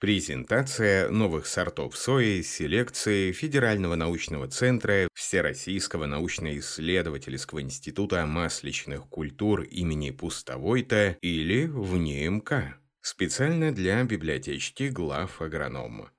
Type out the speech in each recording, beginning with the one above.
Презентация новых сортов сои селекции Федерального научного центра Всероссийского научно-исследовательского института масличных культур имени Пустовойта или в НИМК. Специально для библиотечки глав агронома.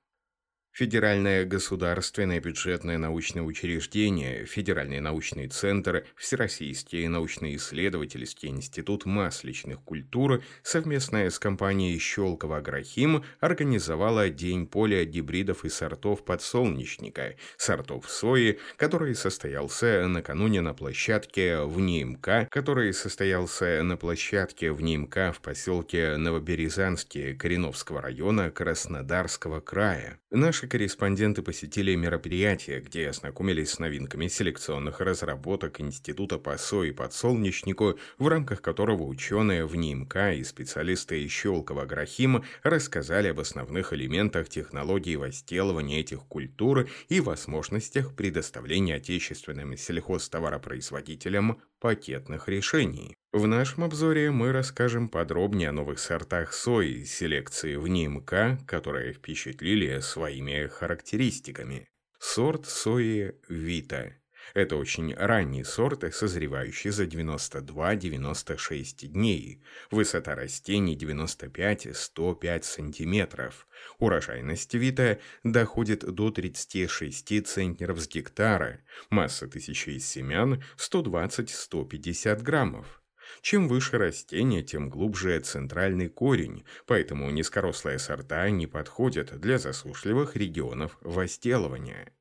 Федеральное государственное бюджетное научное учреждение, Федеральный научный центр, Всероссийский научно-исследовательский институт масличных культур совместно с компанией Щелково Агрохим организовала День поля гибридов и сортов подсолнечника, сортов сои, который состоялся накануне на площадке в НИМК, который состоялся на площадке в НИМК в поселке Новоберезанске Кореновского района Краснодарского края. Наши корреспонденты посетили мероприятие, где ознакомились с новинками селекционных разработок Института по сое и подсолнечнику, в рамках которого ученые в НИМК и специалисты из Щелково Агрохим рассказали об основных элементах технологии возделывания этих культур и возможностях предоставления отечественным сельхозтоваропроизводителям пакетных решений. В нашем обзоре мы расскажем подробнее о новых сортах сои селекции в НИМК, которые впечатлили своими характеристиками. Сорт сои Вита. Это очень ранний сорт, созревающий за 92-96 дней. Высота растений 95-105 см. Урожайность Вита доходит до 36 центнеров с гектара. Масса тысячи из семян 120-150 граммов. Чем выше растение, тем глубже центральный корень, поэтому низкорослые сорта не подходят для засушливых регионов возделывания.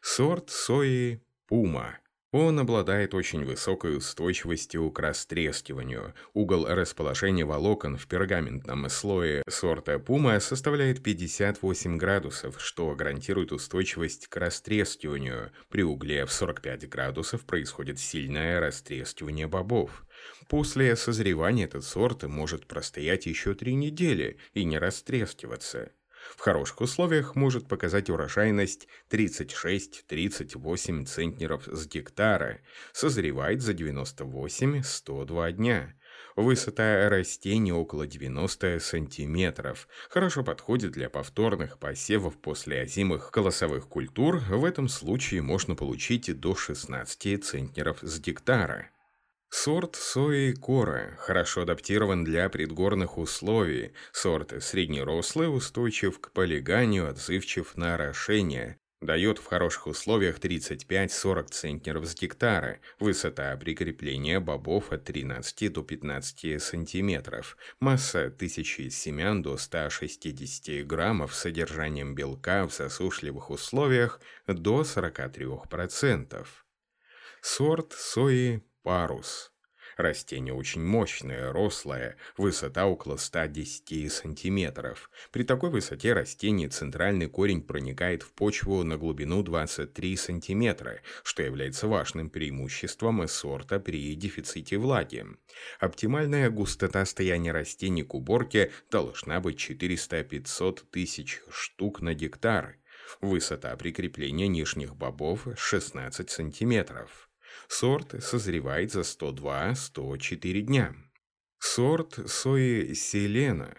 Сорт сои Пума. Он обладает очень высокой устойчивостью к растрескиванию. Угол расположения волокон в пергаментном слое сорта Пума составляет 58 градусов, что гарантирует устойчивость к растрескиванию. При угле в 45 градусов происходит сильное растрескивание бобов. После созревания этот сорт может простоять еще три недели и не растрескиваться. В хороших условиях может показать урожайность 36-38 центнеров с гектара, созревает за 98-102 дня. Высота растения около 90 сантиметров. Хорошо подходит для повторных посевов после озимых колосовых культур. В этом случае можно получить до 16 центнеров с гектара. Сорт сои кора хорошо адаптирован для предгорных условий. Сорт среднерослый, устойчив к полиганию, отзывчив на орошение. Дает в хороших условиях 35-40 центнеров с гектара. Высота прикрепления бобов от 13 до 15 сантиметров. Масса тысячи семян до 160 граммов с содержанием белка в засушливых условиях до 43%. Сорт сои парус. Растение очень мощное, рослое, высота около 110 сантиметров. При такой высоте растения центральный корень проникает в почву на глубину 23 сантиметра, что является важным преимуществом сорта при дефиците влаги. Оптимальная густота стояния растений к уборке должна быть 400-500 тысяч штук на гектар. Высота прикрепления нижних бобов 16 сантиметров. Сорт созревает за 102-104 дня. Сорт сои селена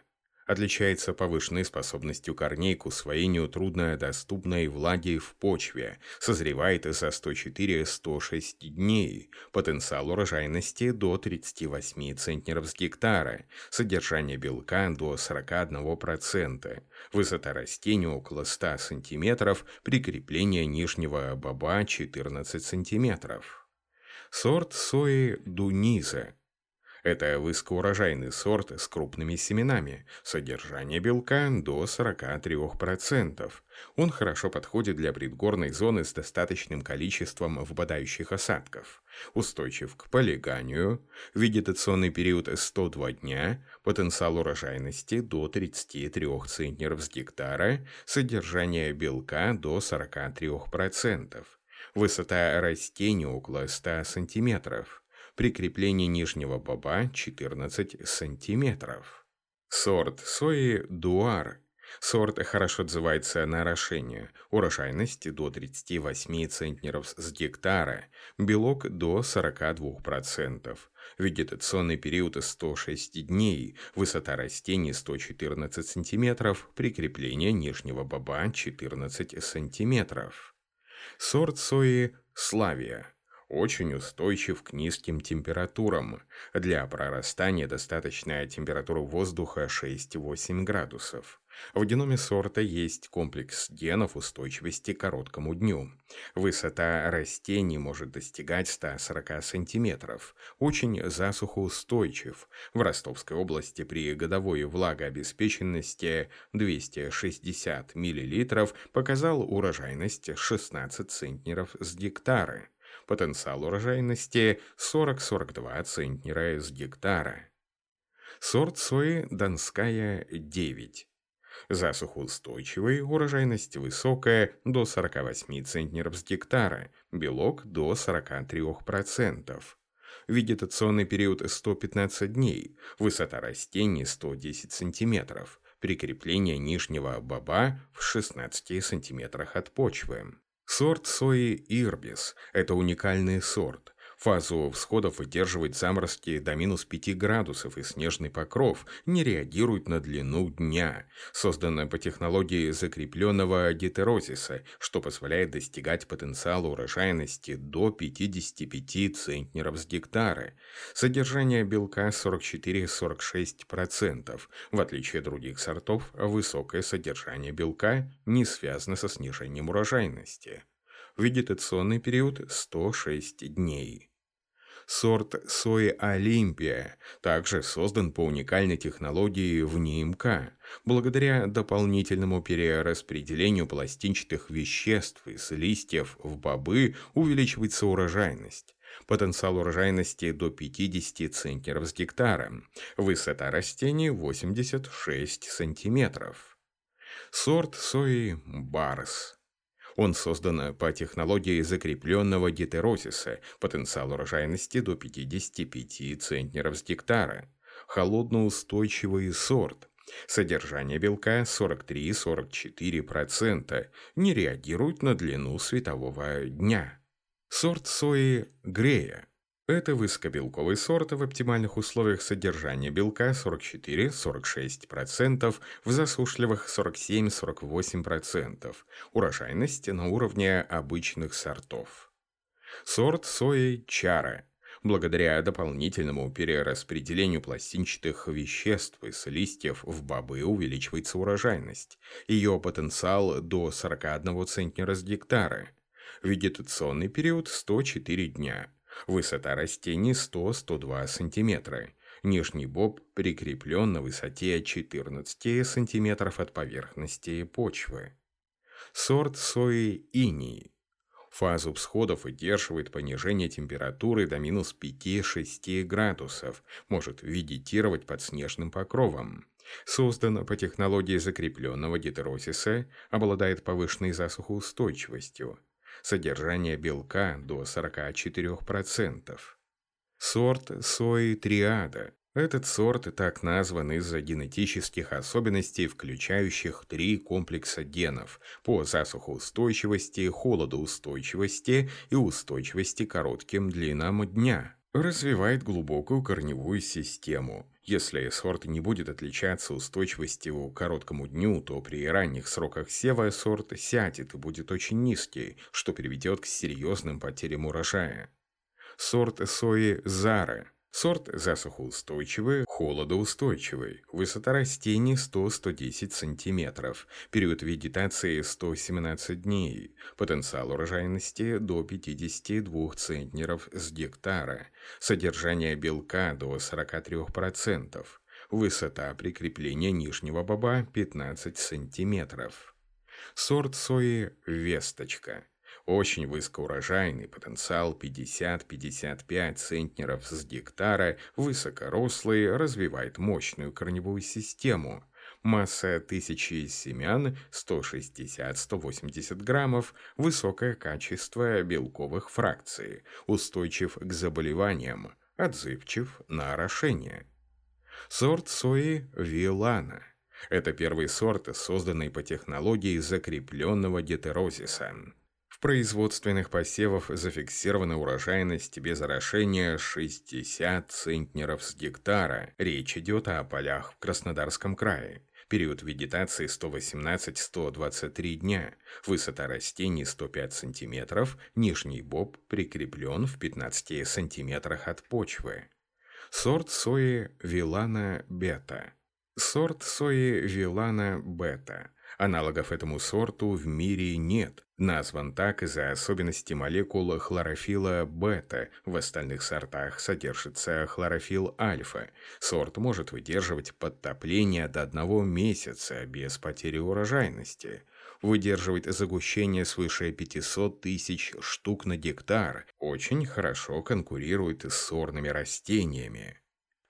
отличается повышенной способностью корней к усвоению труднодоступной влаги в почве, созревает за 104-106 дней, потенциал урожайности до 38 центнеров с гектара, содержание белка до 41%, высота растения около 100 сантиметров, прикрепление нижнего боба 14 сантиметров. Сорт сои Дуниза. Это высокоурожайный сорт с крупными семенами, содержание белка до 43%. Он хорошо подходит для предгорной зоны с достаточным количеством впадающих осадков. Устойчив к полиганию, вегетационный период 102 дня, потенциал урожайности до 33 центнеров с гектара, содержание белка до 43%. Высота растения около 100 сантиметров. Прикрепление нижнего боба 14 сантиметров. Сорт сои Дуар. Сорт хорошо отзывается на орошение. Урожайность до 38 центнеров с гектара. Белок до 42%. Вегетационный период 106 дней, высота растений 114 см, прикрепление нижнего боба 14 см. Сорт сои «Славия» очень устойчив к низким температурам. Для прорастания достаточная температура воздуха 6-8 градусов. В геноме сорта есть комплекс генов устойчивости к короткому дню. Высота растений может достигать 140 сантиметров. Очень засухоустойчив. В Ростовской области при годовой влагообеспеченности 260 мл показал урожайность 16 центнеров с гектара. Потенциал урожайности 40-42 центнера с гектара. Сорт сои Донская 9. Засухоустойчивый, урожайность высокая, до 48 центнеров с гектара, белок до 43%. Вегетационный период 115 дней, высота растений 110 сантиметров, прикрепление нижнего боба в 16 сантиметрах от почвы. Сорт сои Ирбис – это уникальный сорт. Фазу всходов выдерживает заморозки до минус 5 градусов и снежный покров, не реагирует на длину дня. Создана по технологии закрепленного гетерозиса, что позволяет достигать потенциала урожайности до 55 центнеров с гектара. Содержание белка 44-46%. В отличие от других сортов, высокое содержание белка не связано со снижением урожайности. Вегетационный период 106 дней. Сорт сои Олимпия также создан по уникальной технологии в НИМК, благодаря дополнительному перераспределению пластинчатых веществ из листьев в бобы увеличивается урожайность. Потенциал урожайности до 50 центнеров с гектара. Высота растений 86 сантиметров. Сорт сои Барс он создан по технологии закрепленного гетерозиса, потенциал урожайности до 55 центнеров с гектара. Холодноустойчивый сорт. Содержание белка 43-44%. Не реагирует на длину светового дня. Сорт сои Грея это высокобелковый сорт в оптимальных условиях содержания белка 44-46%, в засушливых 47-48%, урожайность на уровне обычных сортов. Сорт сои чара. Благодаря дополнительному перераспределению пластинчатых веществ из листьев в бобы увеличивается урожайность. Ее потенциал до 41 центнера с гектара. Вегетационный период 104 дня. Высота растений 100-102 см. Нижний боб прикреплен на высоте 14 см от поверхности почвы. Сорт сои инии. Фазу всходов выдерживает понижение температуры до минус 5-6 градусов, может вегетировать под снежным покровом. Создана по технологии закрепленного гетерозиса, обладает повышенной засухоустойчивостью содержание белка до 44%. Сорт сои триада. Этот сорт так назван из-за генетических особенностей, включающих три комплекса генов по засухоустойчивости, холодоустойчивости и устойчивости коротким длинам дня. Развивает глубокую корневую систему, если сорт не будет отличаться устойчивостью к короткому дню, то при ранних сроках сева сорт сядет и будет очень низкий, что приведет к серьезным потерям урожая. Сорт сои Зара Сорт засухоустойчивый, холодоустойчивый. Высота растений 100-110 см. Период вегетации 117 дней. Потенциал урожайности до 52 центнеров с гектара. Содержание белка до 43%. Высота прикрепления нижнего боба 15 см. Сорт сои «Весточка» Очень высокоурожайный, потенциал 50-55 центнеров с гектара, высокорослый, развивает мощную корневую систему. Масса тысячи семян 160-180 граммов, высокое качество белковых фракций, устойчив к заболеваниям, отзывчив на орошение. Сорт сои Вилана – это первый сорт, созданный по технологии закрепленного гетерозиса. Производственных посевов зафиксирована урожайность без орошения 60 центнеров с гектара. Речь идет о полях в Краснодарском крае. Период вегетации 118-123 дня. Высота растений 105 см. Нижний боб прикреплен в 15 см от почвы. Сорт сои Вилана бета. Сорт сои Вилана бета. Аналогов этому сорту в мире нет. Назван так из-за особенностей молекул хлорофила бета. В остальных сортах содержится хлорофилл альфа. Сорт может выдерживать подтопление до одного месяца без потери урожайности. Выдерживает загущение свыше 500 тысяч штук на гектар. Очень хорошо конкурирует с сорными растениями.